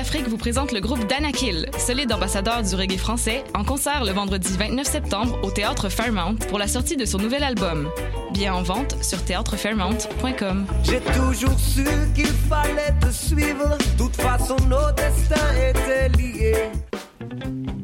D'Afrique vous présentent le groupe Danakil, solide ambassadeur du reggae français, en concert le vendredi 29 septembre au Théâtre Fairmount pour la sortie de son nouvel album. Bien en vente sur théâtrefairmount.com.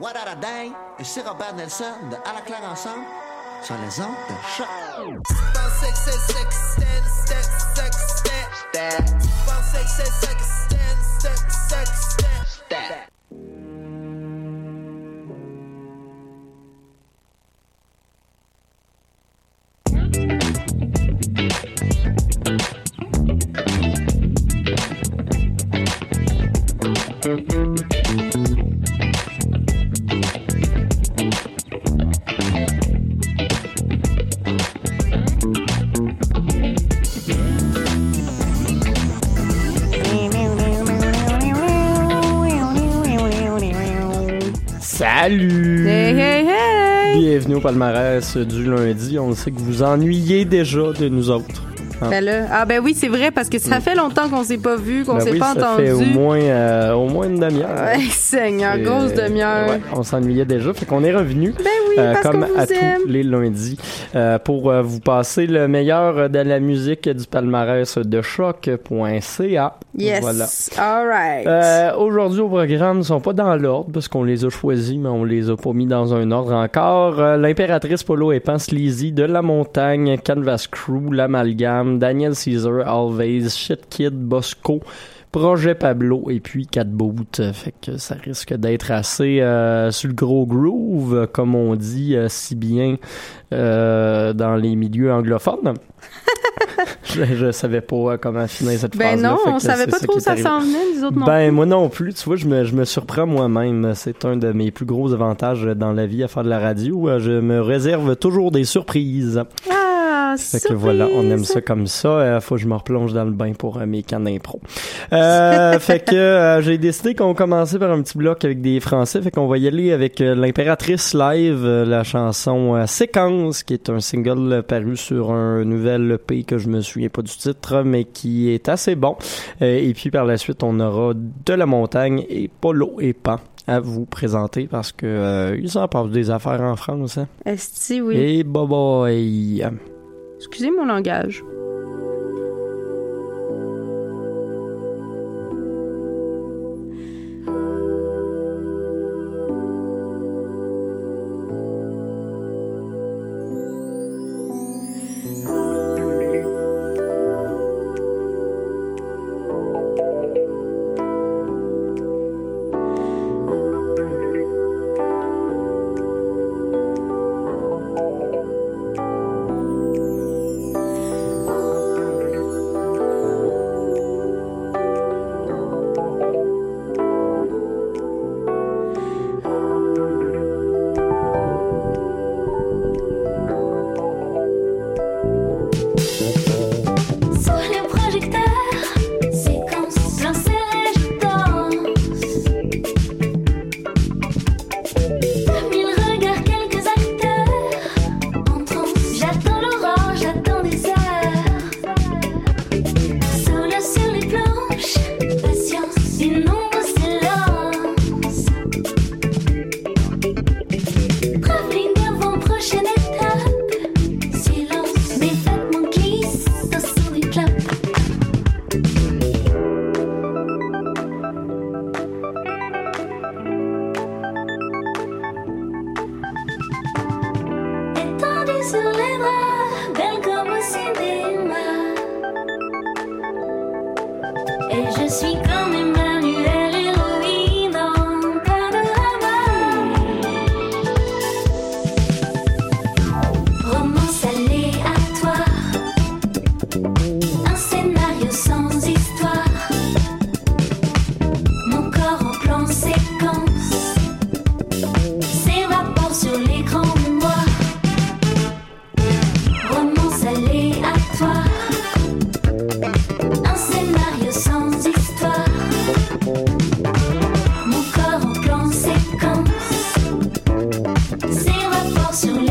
What a Dang et c'est Robert Nelson de À la claire ensemble sur les ondes de choc. Salut! Hey, hey, hey! Bienvenue au palmarès du lundi. On sait que vous ennuyez déjà de nous autres. Ah. Ben là, ah ben oui, c'est vrai parce que ça fait longtemps qu'on s'est pas vu, qu'on Ben s'est oui, pas ça entendu. fait au moins, euh, au moins une demi-heure. Ouais, Seigneur, grosse demi-heure. ouais, on s'ennuyait déjà, fait qu'on est revenu. Ben oui, parce comme à aime. tous les lundis, euh, pour euh, vous passer le meilleur de la musique du palmarès de choc.ca. Yes. Voilà. All right. Euh, Aujourd'hui au programme, ils sont pas dans l'ordre parce qu'on les a choisis, mais on les a pas mis dans un ordre encore. Euh, L'impératrice Polo et Sleazy, De la Montagne, Canvas Crew, L'Amalgame, Daniel Caesar, Always, Shit Kid, Bosco. Projet Pablo et puis 4 Boot. Euh, Fait que ça risque d'être assez euh, sur le gros groove, comme on dit euh, si bien euh, dans les milieux anglophones. je, je savais pas euh, comment finir cette ben phrase-là. non, on savait pas trop où ça s'en venait, nous autres non Ben, plus. moi non plus. Tu vois, je me, je me surprends moi-même. C'est un de mes plus gros avantages dans la vie à faire de la radio. Euh, Je me réserve toujours des surprises. Ah, Fait que voilà, on aime ça comme ça. Euh, faut que je me replonge dans le bain pour euh, mes cannes d'impro. Euh, fait que euh, j'ai décidé qu'on commençait par un petit bloc avec des Français. Fait qu'on va y aller avec euh, l'impératrice live, la chanson Séquence, qui est un single paru sur un nouvel EP que je me souviens pas du titre, mais qui est assez bon. Et puis par la suite, on aura de la montagne et Polo et Pan à vous présenter parce que euh, ils en passent des affaires en France. Hein? Esti, oui. Et bye bye. Excusez mon langage. So.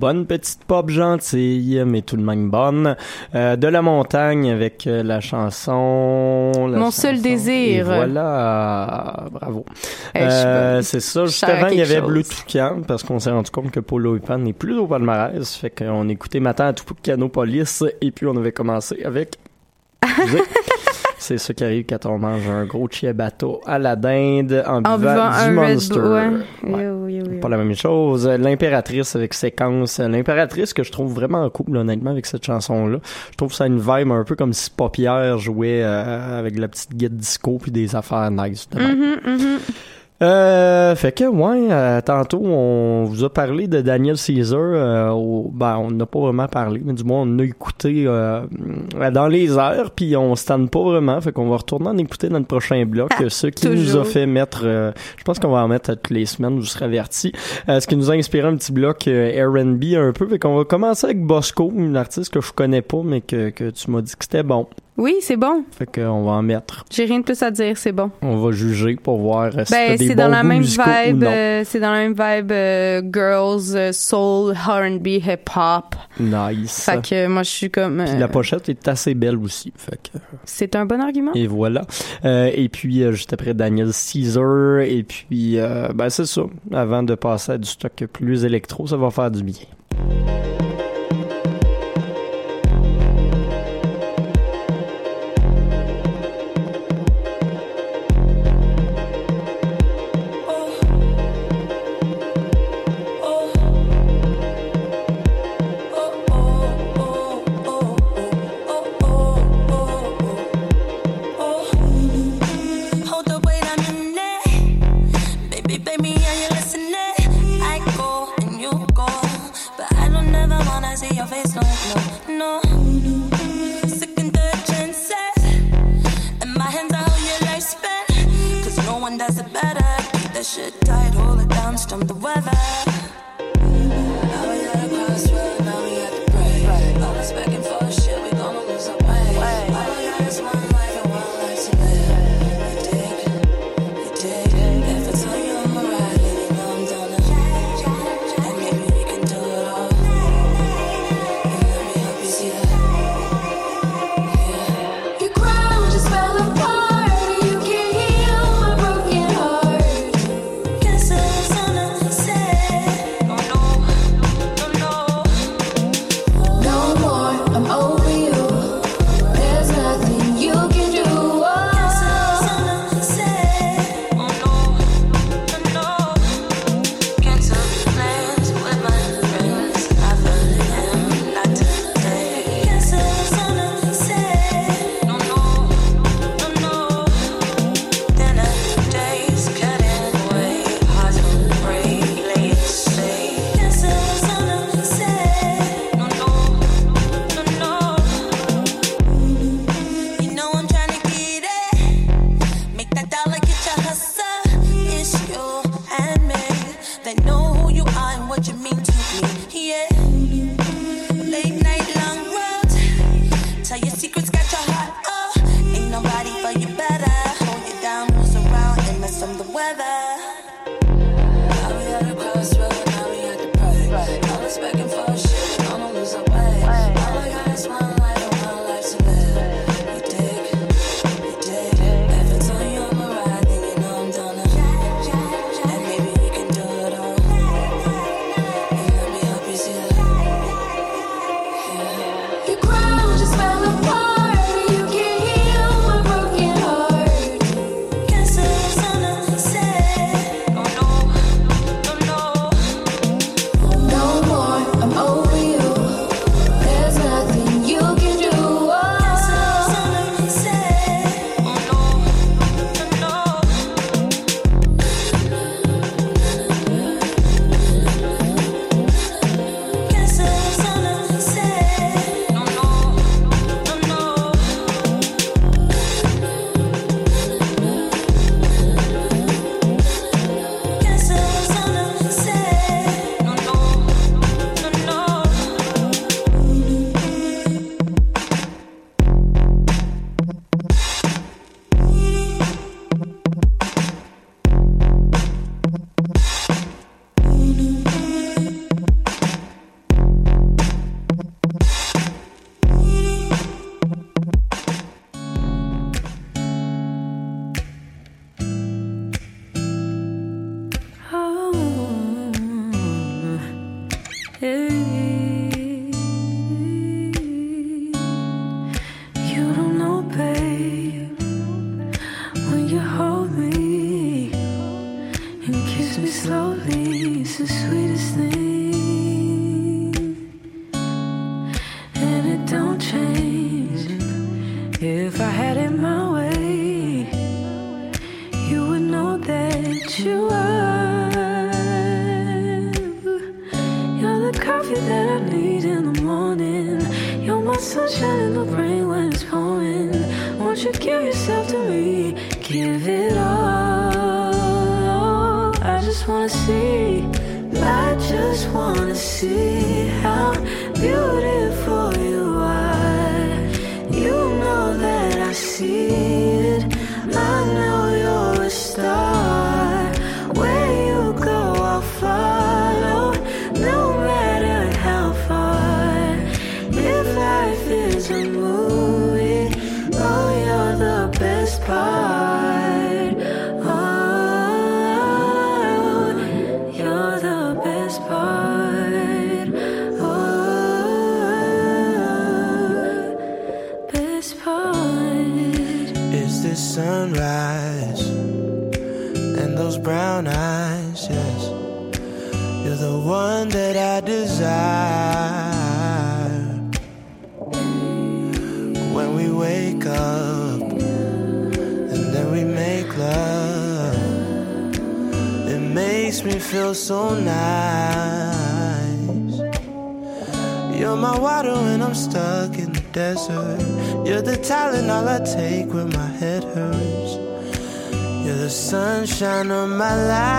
Bonne petite pop gentille, mais tout de même bonne. Euh, de la montagne avec euh, la chanson... la Mon seul désir. Et voilà, bravo. Eh, Euh, c'est ça, juste avant, il y avait chose. Bleu Toucan, parce qu'on s'est rendu compte que Polo Pan n'est plus au palmarès. Fait qu'on écoutait Matin à Toucano Police, et puis on avait commencé avec... C'est ça qui arrive quand on mange un gros ciabatta à la dinde en, En buvant, du Monster. Ouais. Ouais. Yo, yo, yo. Pas la même chose. L'impératrice avec séquence. L'impératrice que je trouve vraiment cool, honnêtement, avec cette chanson-là. Je trouve ça une vibe un peu comme si Paupière jouait euh, avec la petite guide disco puis des affaires nice. mhm. Euh, fait que, ouais, euh, tantôt, on vous a parlé de Daniel Caesar. euh, au- ben, on n'a pas vraiment parlé, mais du moins, on a écouté euh, dans les airs, puis on tente pas vraiment. Fait qu'on va retourner en écouter dans le prochain bloc. Ah, ce qui nous a fait mettre, euh, je pense qu'on va en mettre toutes les semaines, vous serez avertis. Euh, ce qui nous a inspiré un petit bloc R&B un peu. Fait qu'on va commencer avec Bosco, une artiste que je connais pas, mais que, que tu m'as dit que c'était bon. Oui, c'est bon. Fait qu'on va en mettre. J'ai rien de plus à dire, c'est bon. On va juger pour voir euh, si Ben, des c'est dans la même vibe, euh, c'est dans la même vibe euh, girls, euh, soul, R&B, hip hop. Nice. Fait que moi je suis comme Puis euh, la pochette est assez belle aussi. Fait que, c'est un bon argument. et voilà. Euh, et puis, euh, juste après, Daniel Caesar. Et puis, euh, ben, c'est ça. Avant de passer à du stock plus électro, ça va faire du bien. Second, third chances. And my hands are how your life no one does it better. Shit tight, hold it down, storm the weather. you. Feel so nice. You're my water when I'm stuck in the desert. You're the talent all I take when my head hurts. You're the sunshine of my life.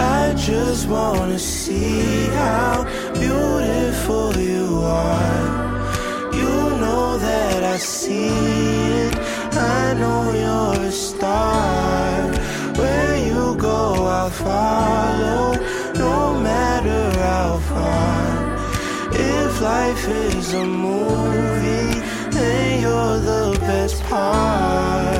I just wanna see how beautiful you are. You know that I see it. I know you're a star. Where you go, I'll follow. No matter how far. If life is a movie, then you're the best part.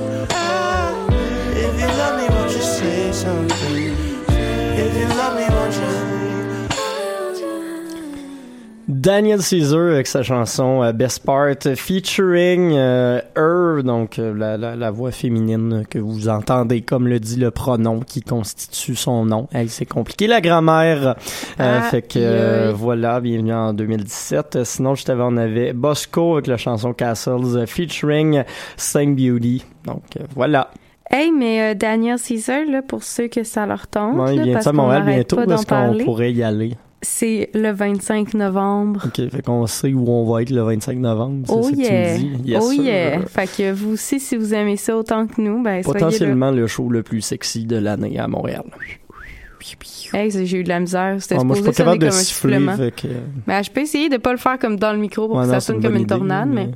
If you love me, won't you say something? If you love me, won't you? Daniel Caesar avec sa chanson euh, Best Part featuring euh, Her, donc euh, la, la, la voix féminine que vous entendez comme le dit le pronom qui constitue son nom. Hey, c'est compliqué la grammaire. Euh, Ah, fait que euh, voilà, bienvenue en 2017. Euh, Sinon, juste avant, on avait Bosco avec la chanson Castles featuring Sing Beauty. Donc voilà. Hey, mais euh, Daniel Caesar, là, pour ceux que ça leur tente, Bon, il vient parce à qu'on Montréal bientôt parce qu'on pourrait y aller. c'est le 25 novembre. Ok, fait qu'on sait où on va être le 25 novembre. Oh ça que tu me yeah! dis. Yes, oh yeah! Fait que vous aussi, si vous aimez ça autant que nous, ben soyez. Potentiellement le show le plus sexy de l'année à Montréal. Hey, j'ai eu de la misère. C'était Ah, moi, je suis pas capable de siffler. que... Ben, je peux essayer de pas le faire comme dans le micro pour Ouais, que ça sonne comme une idée, tornade, mais...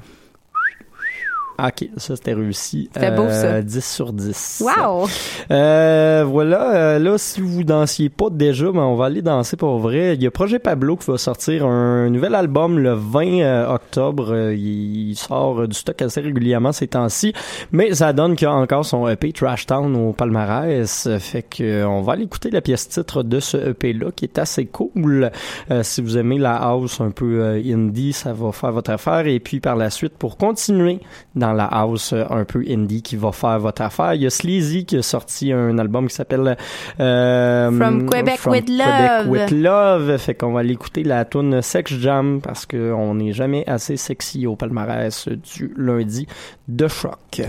Ok, ça c'était réussi. C'était beau, ça. 10 sur 10. Wow! Euh, voilà, euh, là, si vous dansiez pas déjà, ben, on va aller danser pour vrai. Il y a Projet Pablo qui va sortir un nouvel album le 20 euh, octobre. Euh, il sort euh, du stock assez régulièrement ces temps-ci, mais ça donne qu'il y a encore son EP Trash Town au palmarès. Euh, Fait que euh, on va aller écouter la pièce titre de ce EP-là qui est assez cool. Euh, si vous aimez la house un peu euh, indie, ça va faire votre affaire. Et puis par la suite, pour continuer dans la house euh, un peu indie qui va faire votre affaire, il y a Sleazy qui a sorti un album qui s'appelle euh, From Quebec with Quebec Love. with Love. Fait qu'on va aller écouter la tune Sex Jam parce qu'on n'est jamais assez sexy au palmarès du lundi de choc.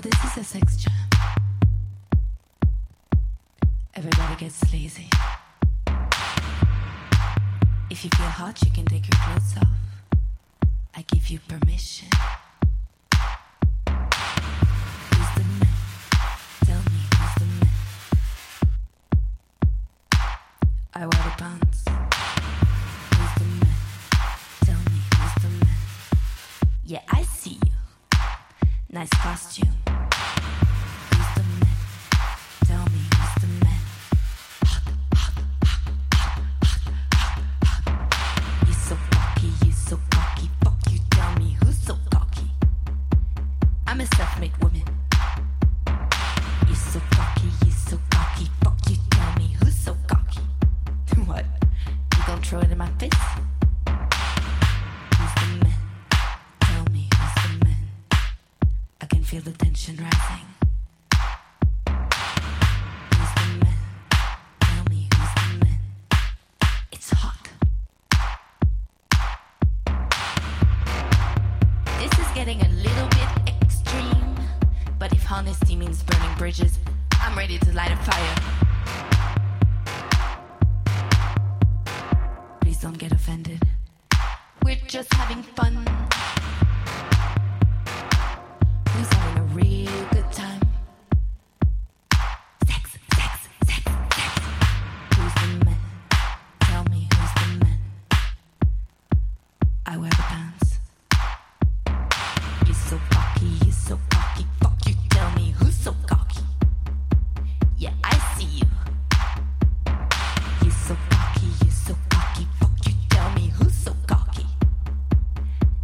This is a sex jam. Everybody gets lazy. If you feel hot, you can take your clothes off. I give you permission. Who's the man? Tell me who's the man. I wear the pants. Who's the man? Tell me who's the man. Yeah, I see you. Nice costume.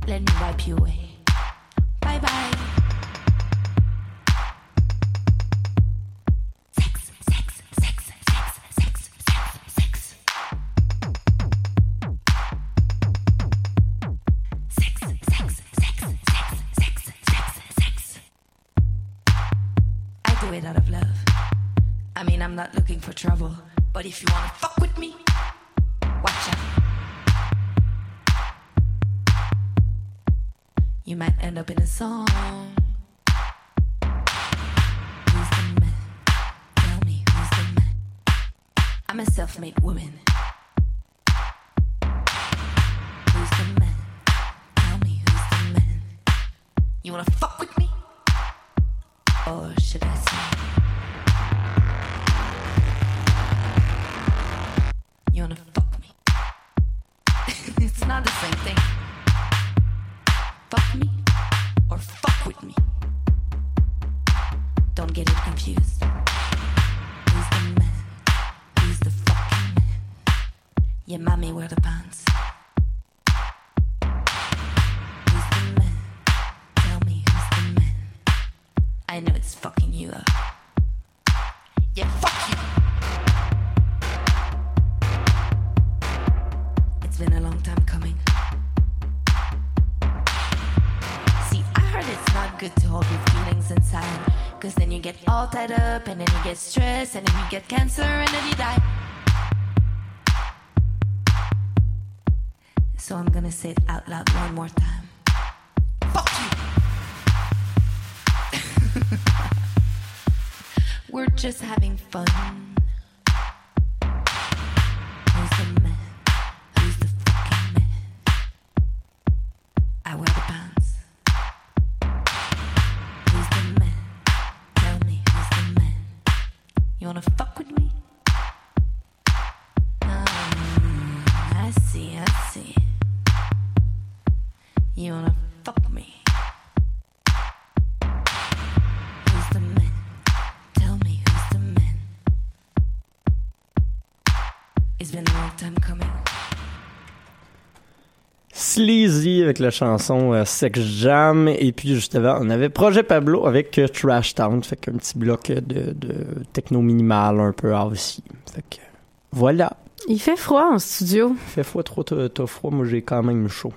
Let me wipe you away. Bye bye. Sex, sex, sex, sex, sex, sex, sex. Sex, sex, sex, sex, sex, sex, sex. I do it out of love. I mean, I'm not looking for trouble, but if you wanna fuck You might end up in a song. Who's the man? Tell me who's the man. I'm a self-made woman. Who's the man? Tell me who's the man. You wanna fuck with me? Tied up, and then you get stressed, and then you get cancer, and then you die. So I'm gonna say it out loud one more time. Fuck you! We're just having fun. Sleazy avec la chanson euh, Sex Jam. Et puis juste avant on avait Projet Pablo avec euh, Trash Town. Fait qu'un petit bloc de, de techno minimal un peu aussi. Fait que voilà. Il fait froid en studio. Il fait froid, trop t'as froid, moi j'ai quand même chaud.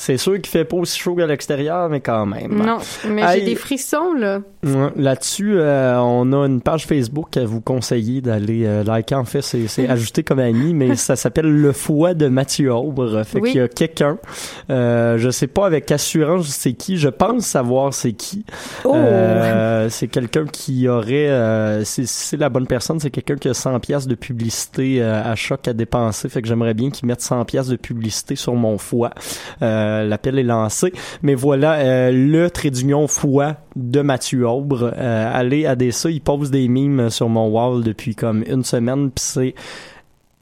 C'est sûr qu'il fait pas aussi chaud qu'à l'extérieur, mais quand même. Non, mais j'ai des frissons, là. Là-dessus, euh, on a une page Facebook à vous conseiller d'aller euh, liker. En fait, c'est, ajouté comme ami, mais ça s'appelle Le Foie de Mathieu Aubre. Fait Oui. qu'il y a quelqu'un, euh, je sais pas avec assurance c'est qui, je pense savoir c'est qui. Oh! Euh, c'est quelqu'un qui aurait, c'est, la bonne personne, c'est quelqu'un qui a 100 pièces de publicité à choc à dépenser. Fait que j'aimerais bien qu'il mette 100 pièces de publicité sur mon foie. Euh, l'appel est lancé. Mais voilà, euh, le trait d'union foie de Mathieu Aubre. Euh, allez à des ça, il pose des mimes sur mon wall depuis comme une semaine, puis c'est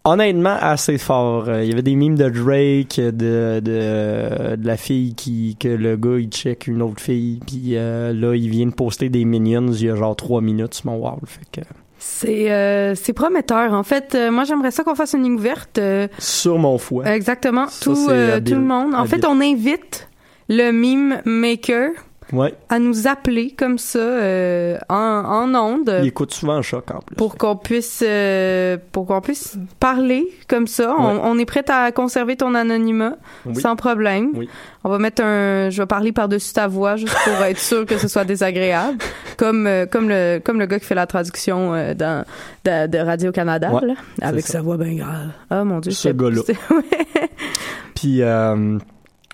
honnêtement assez fort. Euh, Il y avait des mimes de Drake, de, de, la fille qui que le gars il check une autre fille, puis euh, là il vient de poster des minions il y a genre trois minutes sur mon wall. Fait que C'est euh, c'est prometteur. En fait, euh, moi, j'aimerais ça qu'on fasse une ligne ouverte. euh, sur mon foie. Exactement. Ça, tout, euh, le monde. En Habile. fait, on invite le meme maker Ouais. à nous appeler comme ça euh, en, en ondes Il écoute souvent en choc en plus. pour qu'on puisse euh, pour qu'on puisse parler comme ça. On, Ouais. on est prêt à conserver ton anonymat Oui. sans problème. Oui. On va mettre un je vais parler par-dessus ta voix juste pour être sûr que ce soit désagréable comme euh, comme le comme le gars qui fait la traduction dans de, de Radio Canada Ouais, là, avec ça. sa voix bien grave. Ah mon dieu, Ce gars-là. Puis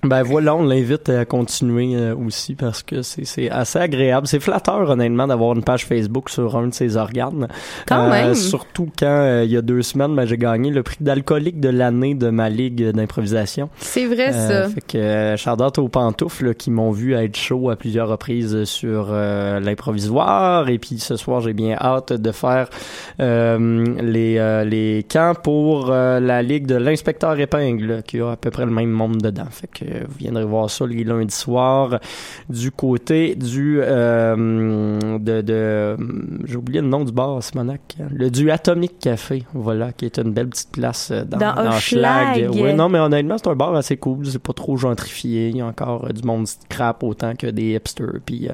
ben voilà, on l'invite à continuer euh, aussi parce que c'est c'est assez agréable. C'est flatteur honnêtement d'avoir une page Facebook sur un de ses organes. Quand Euh, même. Surtout quand euh, il y a deux semaines, ben, j'ai gagné le prix d'alcoolique de l'année de ma ligue d'improvisation. C'est vrai ça. fait que out aux pantoufles là, qui m'ont vu être chaud à plusieurs reprises sur euh, l'improvisoire et puis ce soir j'ai bien hâte de faire euh, les euh, les camps pour euh, la ligue de l'inspecteur épingle qui a à peu près le même monde dedans. Fait que vous viendrez voir ça les lundis soirs du côté du euh, de, de j'ai oublié le nom du bar Simonac, le du Atomic Café, voilà, qui est une belle petite place euh, dans, Dans. Ouais, non, mais honnêtement, c'est un bar assez cool. C'est pas trop gentrifié. Il y a encore euh, du monde crap autant que des hipsters. Puis euh,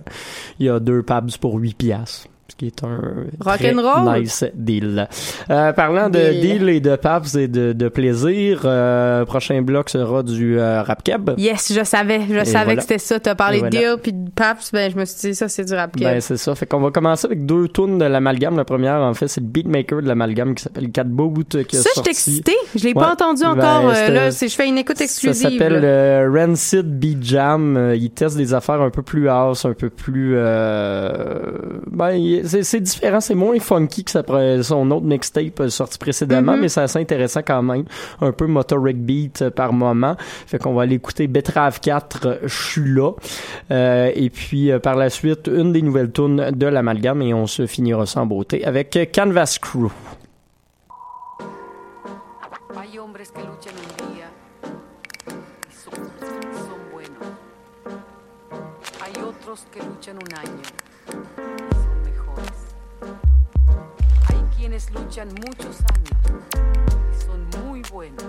il y a deux pubs pour 8 piastres. Qui est un très Rock'n'roll. nice deal. Euh, parlant de Deal. deal et de pubs et de, de plaisir, euh, prochain bloc sera du euh, rap keb. Yes, je savais, je Et savais voilà. que c'était ça. T'as parlé de deal puis de paps, ben je me suis dit ça c'est du rap keb. Ben, c'est ça. Fait qu'on va commencer avec deux tunes de l'amalgame. La première, en fait, c'est le beatmaker de l'amalgame qui s'appelle Cat Boot euh, qui a ça, excitée. Je l'ai Ouais. pas entendu Ben, encore. euh, là, c'est je fais une écoute Ça exclusive. s'appelle là. euh, Rancid Beat Jam. Il teste des affaires un peu plus house, un peu plus... Euh, ben, c'est c'est différent. C'est moins funky que son autre mixtape euh, sorti précédemment, Mhm. mais c'est assez intéressant quand même. Un peu motoric beat euh, par moment. Fait qu'on va aller écouter Betrave 4, euh, Je suis là. Euh, et puis, euh, par la suite, une des nouvelles tunes de l'amalgame et on se finira en beauté avec Canvas Crew. Que luchan un día luchan muchos años son muy buenos.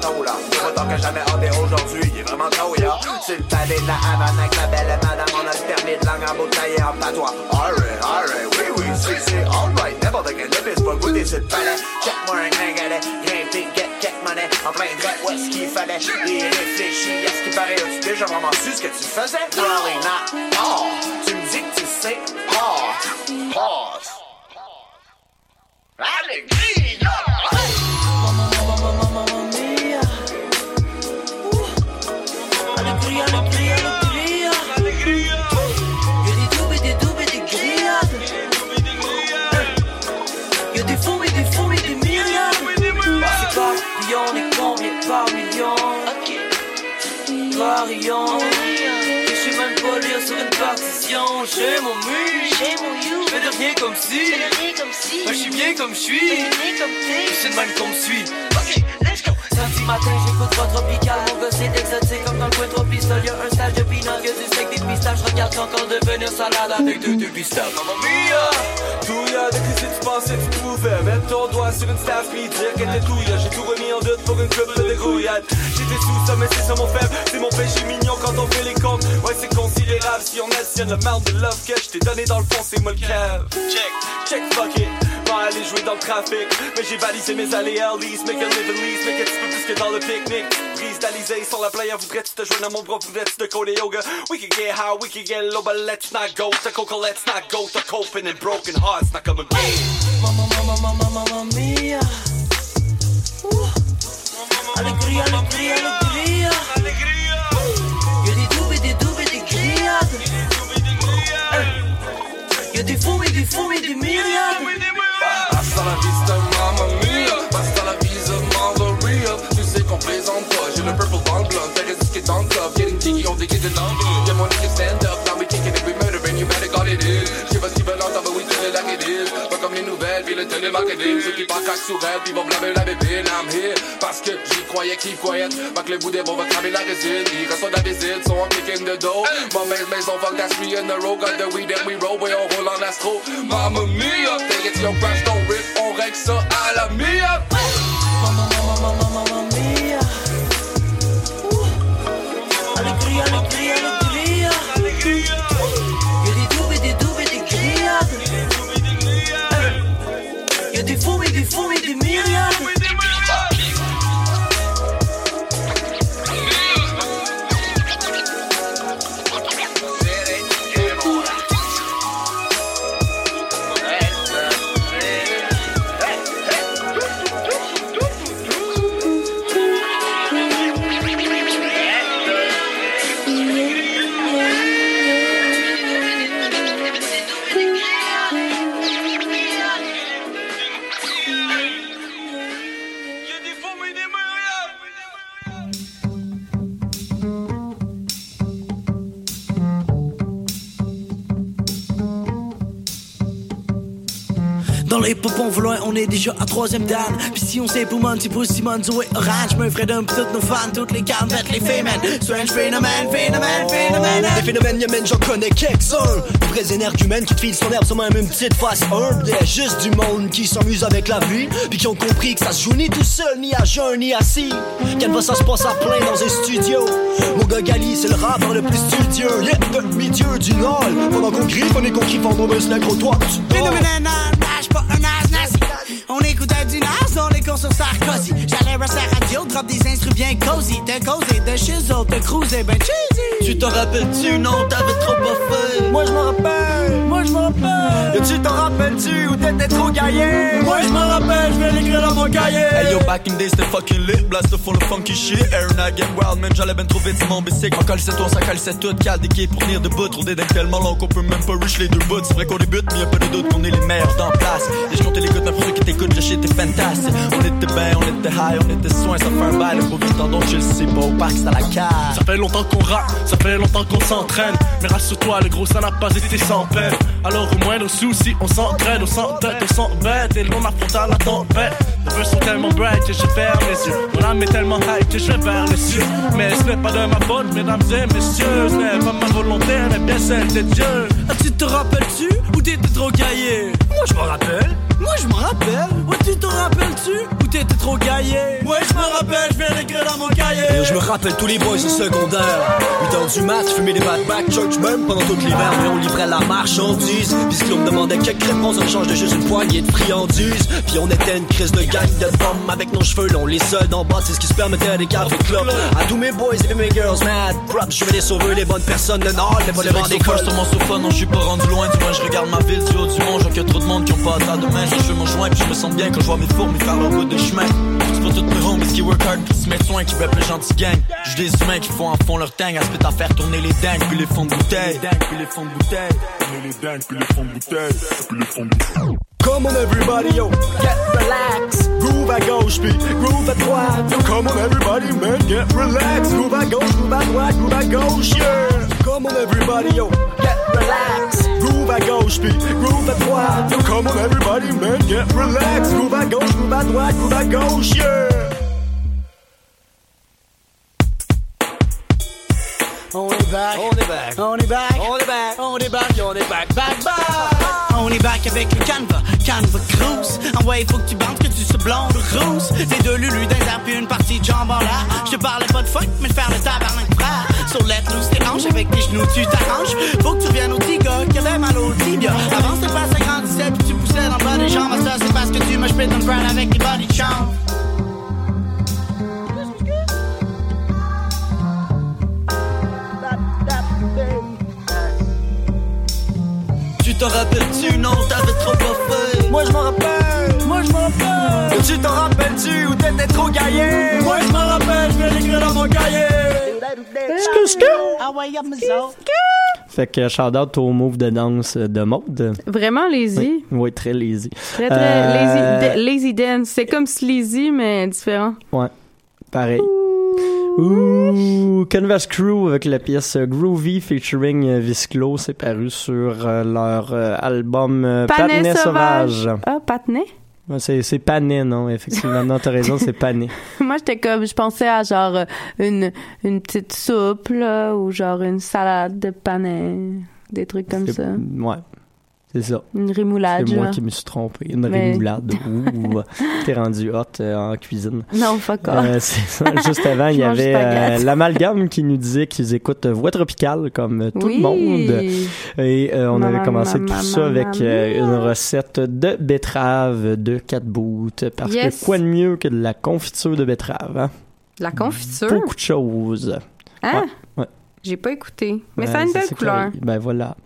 Que j'avais hâte et aujourd'hui, il est vraiment trop, ya. Sur le palais de la Havane avec la belle madame, on a le permis de langue en bouteille et en patois. Alright, alright, oui, oui, c'est, c'est alright. N'importe quel épice pour goûter sur le palais. Check-moi un gringalet, grimper, get, get money. En plein droit, où est-ce qu'il fallait? Et réfléchis à ce qui paraît. As-tu déjà vraiment su ce que tu faisais? Probably not. Oh, tu me dis que tu sais. Pause. Pause. Allegria! Et je sais même pas lire sur une partition. J'ai mon mu. Je fais de rien comme si. Moi je suis bien comme je suis. Je suis de même qu'on me suit. Samedi matin, j'écoute pas tropical. Mon gosse est exotique comme dans le coin tropistol. Y'a un stage de peanut, y'a du steak, des pistaches. Regarde encore devenir salade avec deux, deux pistaches. Mamma mia! Tout y'a de que si tu pensais que tu pouvais Mettre ton doigt sur une staff puis dire qu'elle était douille. J'ai tout remis en doute pour une coupe de grouillade J'étais sous ça mais c'est ça mon faible. C'est mon péché mignon quand on fait les comptes. Ouais c'est considérable si on additionne le mal de love que je t'ai donné dans le fond c'est moi le cave. Check, check fuck it. Va aller jouer dans le trafic. Mais j'ai balisé mes allées à Elise Make a live at Make un petit que dans le pique-nique Prise d'Alizé sur la playa Voudrais-tu te joindre à mon bras Voudrais-tu te yoga We can get high, we can get low But let's not go to coca Let's not go to coping and broken hearts Not come again Mamma, mamma, mamma, mamma mia. Alegria, alegria, alegria. Nouvelles, puis le télémarketing. Ceux qui parlent sur elle, puis vont blâmer la bébé. I'm here. Parce que j'y croyais qu'ils croyaient. Pas que le bout des va cramer la résine. Ils reçoivent la visite, sont en kicking the dough. My main maison, fuck that's three in a row. Got the weed that we roll, boy, on roule en astro. Mamma mia. Take it your crash, don't rip. On règle ça à la mia. Mamma, mamma, mamma, mamma mia. Alegria, alegria. On va loin, on est déjà à troisième dan. Pis si on sait pour Monty, pour Simon, Zoé, Orange, me ferais d'un toutes nos fans, toutes les cannes, les phénomènes. Strange phénomène, phénomène, phénomène. Des phénomènes yémen, j'en connais quelques-uns. Vrais énergumènes qui te filent son herbe sur même une petite face humble. Des juste du monde qui s'amuse avec la vie. Puis qui ont compris que ça se joue ni tout seul, ni à jeun, ni assis. Canva, ça se passe à plein dans un studio? Mon gars Gali, c'est le rappeur le plus studieux. Yeah, le milieu du Nord. Pendant qu'on griffe, on est qu'on kiffe en mauvaise nègre au toit. Phénoménal, nage pas un. On écoutait du nas, on les cours sur Sarkozy. J'allais à la radio, drop des instruments bien cosy. De causer, de autres, de cruiser, ben cheesy. Tu t'en rappelles-tu? Non, t'avais trop pas fait. Moi je m'en rappelle, moi je m'en rappelle. Et tu t'en rappelles-tu ou t'étais trop gaillé? Moi je m'en rappelle, je vais l'écrire dans mon cahier. Hey yo, back in days, c'était fucking lit. Blast full of funky shit. Aaron I get wild, même j'allais ben trop vite, c'est mon bicycle. En calcette, on s'en tout. Cal des pour venir de bout. Trop des tellement long qu'on peut même pas rush les deux bouts. C'est vrai qu'on débute, mais y'a pas de doute qu'on est les meilleurs dans place. Et je comptais les gouttes, mais pour ceux qui t'écoutent, le shit est fantastique. On était ben, on était high, on était soin, ça fait un bail. Le temps donc je le sais pas, au parc, c'est à la. Ça fait longtemps qu'on rappe, ça fait longtemps qu'on s'entraîne. Mais rassure-toi, le gros, ça n'a pas été sans peine. Alors au moins nos soucis, on s'entraîne, on s'entête, on s'embête. Et l'on affronte à la tempête. Nos vœux sont tellement bright que je ferme les yeux. Mon âme est tellement high que je vais vers les cieux. Mais ce n'est pas de ma faute, mesdames et messieurs. Ce n'est pas ma volonté, mais bien celle de Dieu. Ah, tu te rappelles-tu ou t'étais trop gaillé Moi je me rappelle. Moi je me rappelle. Ouais, tu te rappelles-tu ou t'étais trop gaillé Ouais, je me rappelle, je viens d'écrire dans mon cahier. Je me rappelle tous les boys au secondaire 8 heures du mat, fumer des bad back church même pendant tout l'hiver Mais on livrait la marchandise Puis on me demandait quelques réponses en échange de juste une poignée de friandises Puis on était une crise de gang de bombes Avec nos cheveux longs, les seuls d'en bas C'est ce qui se permettait des cafés clubs À tous mes boys et mes girls mad Props, je vais les sauver, les bonnes personnes de Nord Mais pas les bancs que sur d'école first, on m'en souffle, non, je suis pas rendu loin. Du moins, je regarde ma ville du haut du monde. Y a trop de monde qui ont pas à demain. Je fais mon joint, puis je me sens bien quand je vois mes fourmis faire leur bout de chemin. C'est pas toutes mes homies qui work hard, qui se mettent soin, qui veulent les gentils gang. J'ai des humains qui font en fond leur tang, à se à faire tourner les dingues, puis les fonds de bouteille. Puis les fonds de bouteille. Tourner les dingues, puis les fonds de bouteille. Puis les. Come on everybody yo, get relax Groove à gauche puis groove à droite Yo, Come on everybody man, get relax Groove à gauche, groove à droite, groove à gauche yeah Come on everybody yo, get relax Groove à gauche puis groove à droite Yo, Come on everybody man, get relax Groove à gauche, groove à droite, groove à gauche yeah On est back, on est back, on est back, on est back, on est back, on est back, back, back. On est back avec le canevas, canevas cruise. En ouais, faut que tu bandes, que tu sois blonde rousse. Des deux lulus d'un puis une partie de jambon là. Je te parlais pas de fuck, mais de faire le tabarnak frère. Sur let loose tes hanches avec tes genoux, tu t'arranges. Faut que tu viennes au petit gars qui avait mal au tibia. Avant c'était pas ça grandissait puis tu poussais dans le bas des jambes. Ça c'est parce que tu m'as spit dans crowd avec tes body champs. Tu t'en rappelles-tu? Non, t'avais trop pas fait Moi je m'en rappelle Moi je m'en rappelle Tu t'en rappelles-tu ou t'étais trop gaillé? Moi je m'en rappelle, je vais l'écrire dans mon cahier Fait que shout out au move de danse de mode. Vraiment lazy. Oui, oui, très lazy. Très, très Euh, lazy, lazy dance. C'est comme sleazy, mais différent. Ouais, pareil. Ouh, Canvas Crew avec la pièce Groovy featuring Visclo, c'est paru sur euh, leur euh, album Panet sauvage. Ah, patinet? C'est, c'est Panet, non, effectivement. Non, t'as raison, c'est Panet. Moi, j'étais comme, je pensais à genre euh, une, une petite soupe, là, ou genre une salade de panais, des trucs comme ça. Ouais, c'est ça. Une rémoulade, C'est moi qui me suis trompé. Une Mais- rémoulade. Ouh, t'es rendu hot euh, en cuisine. Non, fuck off. Euh, c'est ça. Juste avant, il y avait euh, l'amalgame qui nous disait qu'ils écoutent Voix Tropicale comme tout Oui. le monde. Et euh, on Maman, avait commencé maman, tout ça avec euh, une recette de betterave de 4 bouts. Parce Yes. que quoi de mieux que de la confiture de betterave, hein? La confiture? Beaucoup de choses. Hein? Ouais. J'ai pas écouté. Mais Ouais, ça a une belle couleur. Ben voilà.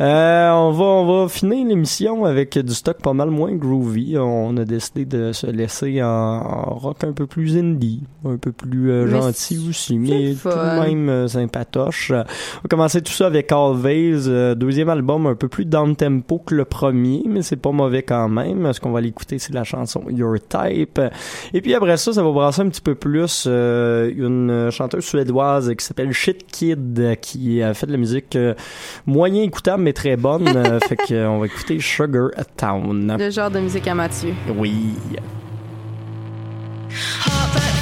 Euh, on va on va finir l'émission avec du stock pas mal moins groovy. On a décidé de se laisser en, en rock un peu plus indie, un peu plus euh, gentil aussi, mais tout de même euh, sympatoche. On va commencer tout ça avec Always, euh, deuxième album un peu plus down tempo que le premier, mais c'est pas mauvais quand même. Ce qu'on va l'écouter, c'est la chanson Your Type. Et puis après ça, ça va brasser un petit peu plus euh, une chanteuse suédoise qui s'appelle Shit Kid, euh, qui a fait de la musique euh, moyen écoutable mais très bonne. Euh, fait que euh, on va écouter Sugar Town. Le genre de musique à Mathieu. Oui. Gambling's your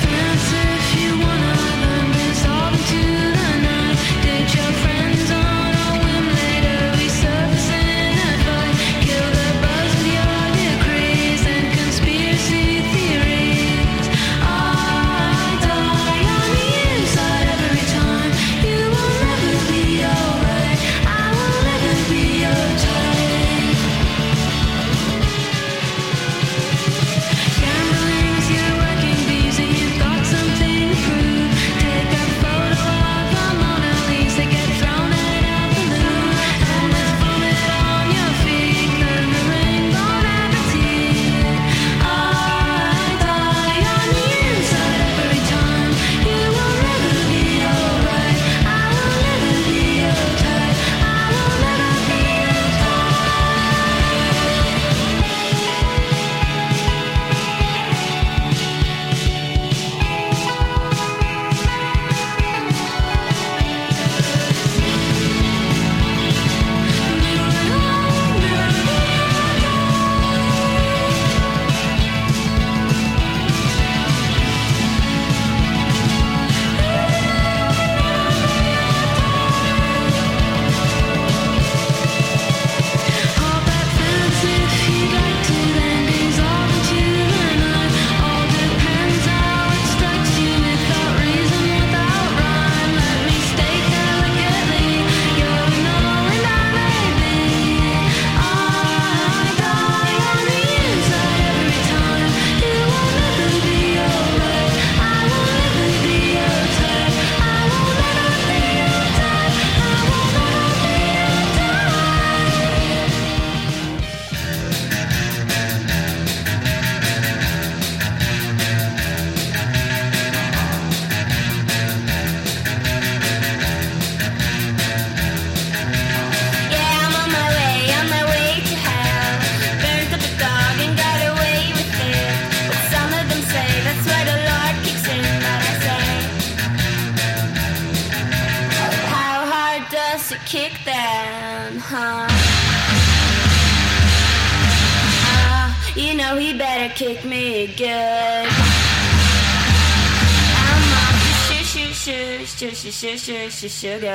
是是是是有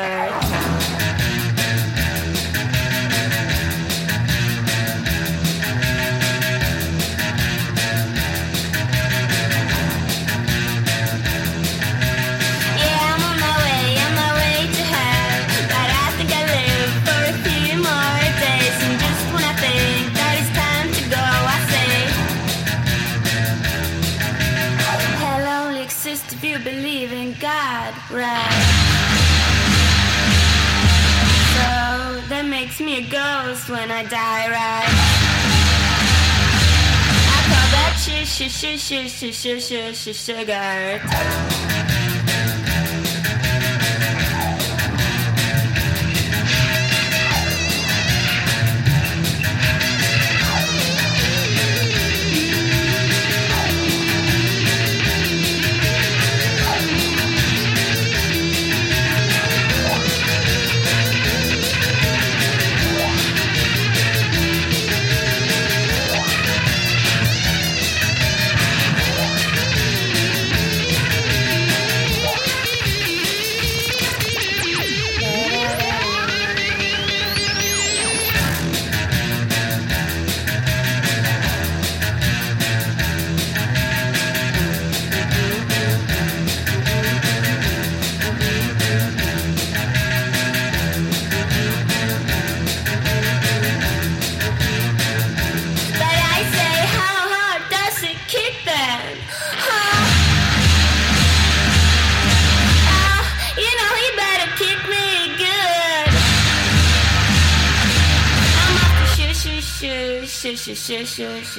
lost when I die, right? I call that shit, shit, shit, shit, shit, shit, shit, sugar.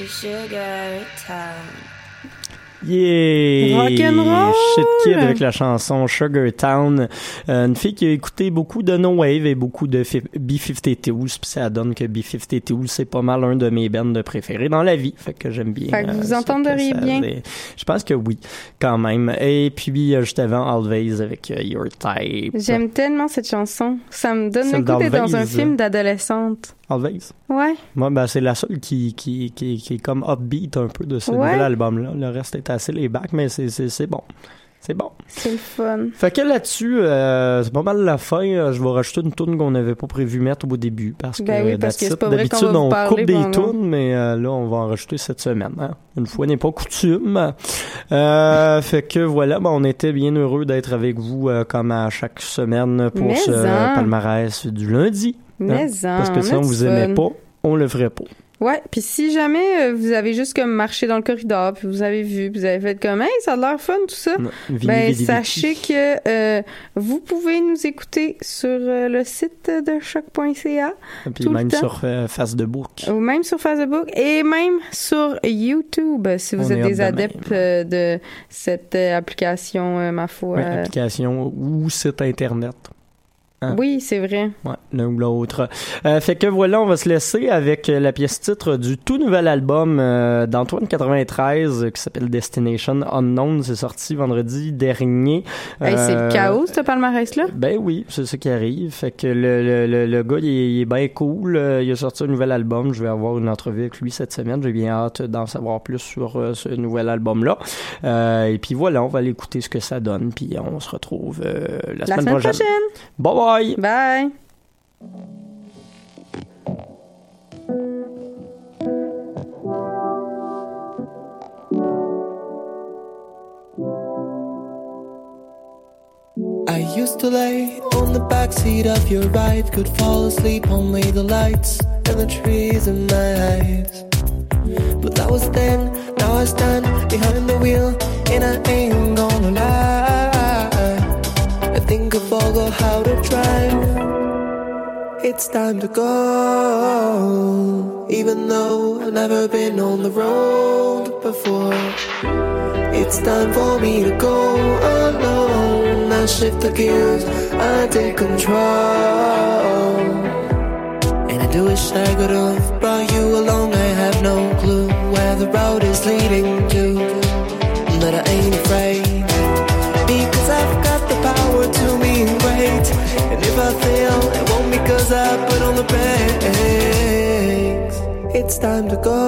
Sugar town. Yeah! Rock'n'roll! Shit Kid avec la chanson Sugar Town. Euh, une fille qui a écouté beaucoup de No Wave et beaucoup de fi- B-52s, puis ça donne que B-52s, c'est pas mal un de mes bands de préférés dans la vie. Fait que j'aime bien. Fait que vous ça entendriez bien. Je pense que oui, quand même. Et puis, euh, juste avant, Always avec euh, Your Type. J'aime tellement cette chanson. Ça me donne le goût d'être dans un film d'adolescente. Always. Ouais. Moi, ben, c'est la seule qui, qui, qui, qui est comme upbeat un peu de ce Ouais. nouvel album-là. Le reste est assez les bacs, mais c'est, bon. C'est bon. C'est le fun. Fait que là-dessus, euh, c'est pas mal la fin. Euh, Je vais rajouter une tune qu'on n'avait pas prévu mettre au début. Parce que, Ben oui, que d'habitude, on coupe des tunes, mais euh, là, on va en rajouter cette semaine. hein. Une fois n'est pas coutume. Euh, fait que voilà, ben, on était bien heureux d'être avec vous comme à chaque semaine pour Mais ce en. palmarès du lundi. hein. Mais en, Parce que si on vous aimait fun. pas, on le ferait pas. Ouais, puis si jamais euh, vous avez juste comme marché dans le corridor, puis vous avez vu, puis vous avez fait comme hey, ça a l'air fun tout ça. Non, Ben sachez que euh, vous pouvez nous écouter sur euh, le site de choc.ca Puis même sur euh, Face de Book. ou même sur Facebook et même sur YouTube si vous On êtes des de adeptes de cette application ma foi. Ouais, application ou site internet. Hein? Oui, c'est vrai. Ouais, l'un ou l'autre. Euh, fait que voilà, on va se laisser avec euh, la pièce titre du tout nouvel album euh, d'Antoine 93 euh, qui s'appelle Destination Unknown. C'est sorti vendredi dernier. Hey, c'est le chaos ce palmarès là. Ben oui, c'est ça qui arrive. Fait que le, le, le, le gars, il est, il est bien cool. Il a sorti un nouvel album. Je vais avoir une entrevue avec lui cette semaine. J'ai bien hâte d'en savoir plus sur ce nouvel album-là. Et puis voilà, on va aller écouter ce que ça donne. Puis on se retrouve la, La semaine prochaine. Bye bye! Bye! I used to lay on the backseat of your ride, could fall asleep only the lights and the trees in my eyes. But that was then, now I stand behind the wheel, and I ain't gonna lie. Think I how to drive. It's time to go, even though I've never been on the road before. It's time for me to go alone. I shift the gears, I take control. And I do wish I could have brought you along. I have no clue where the road is leading to. It's time to go.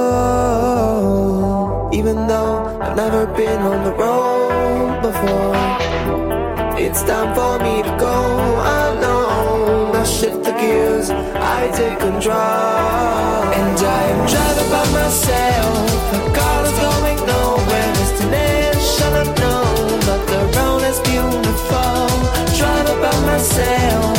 Even though I've never been on the road before, it's time for me to go. I shift the gears, I take control, and I am driving by myself. The car is going nowhere, destination unknown, but the road is beautiful. Driving by myself,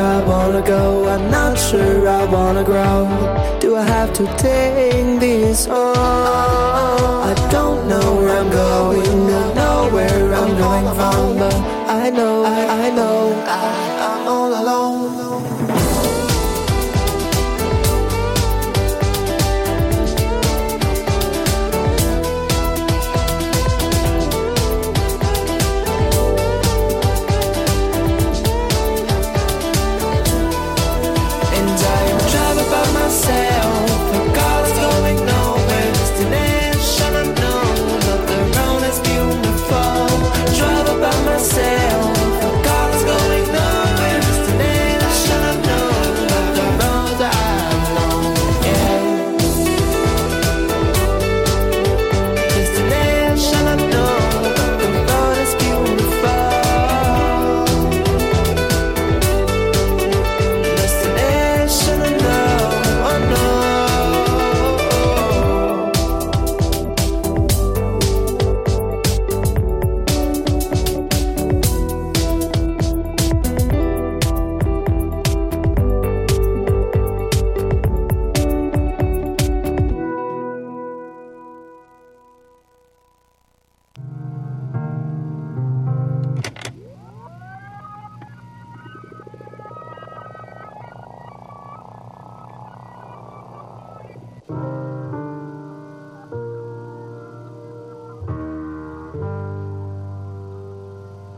I wanna go, I'm not sure I wanna grow. Do I have to take this on? I don't know where I'm going, don't know where I'm going from, but I know, I, I know.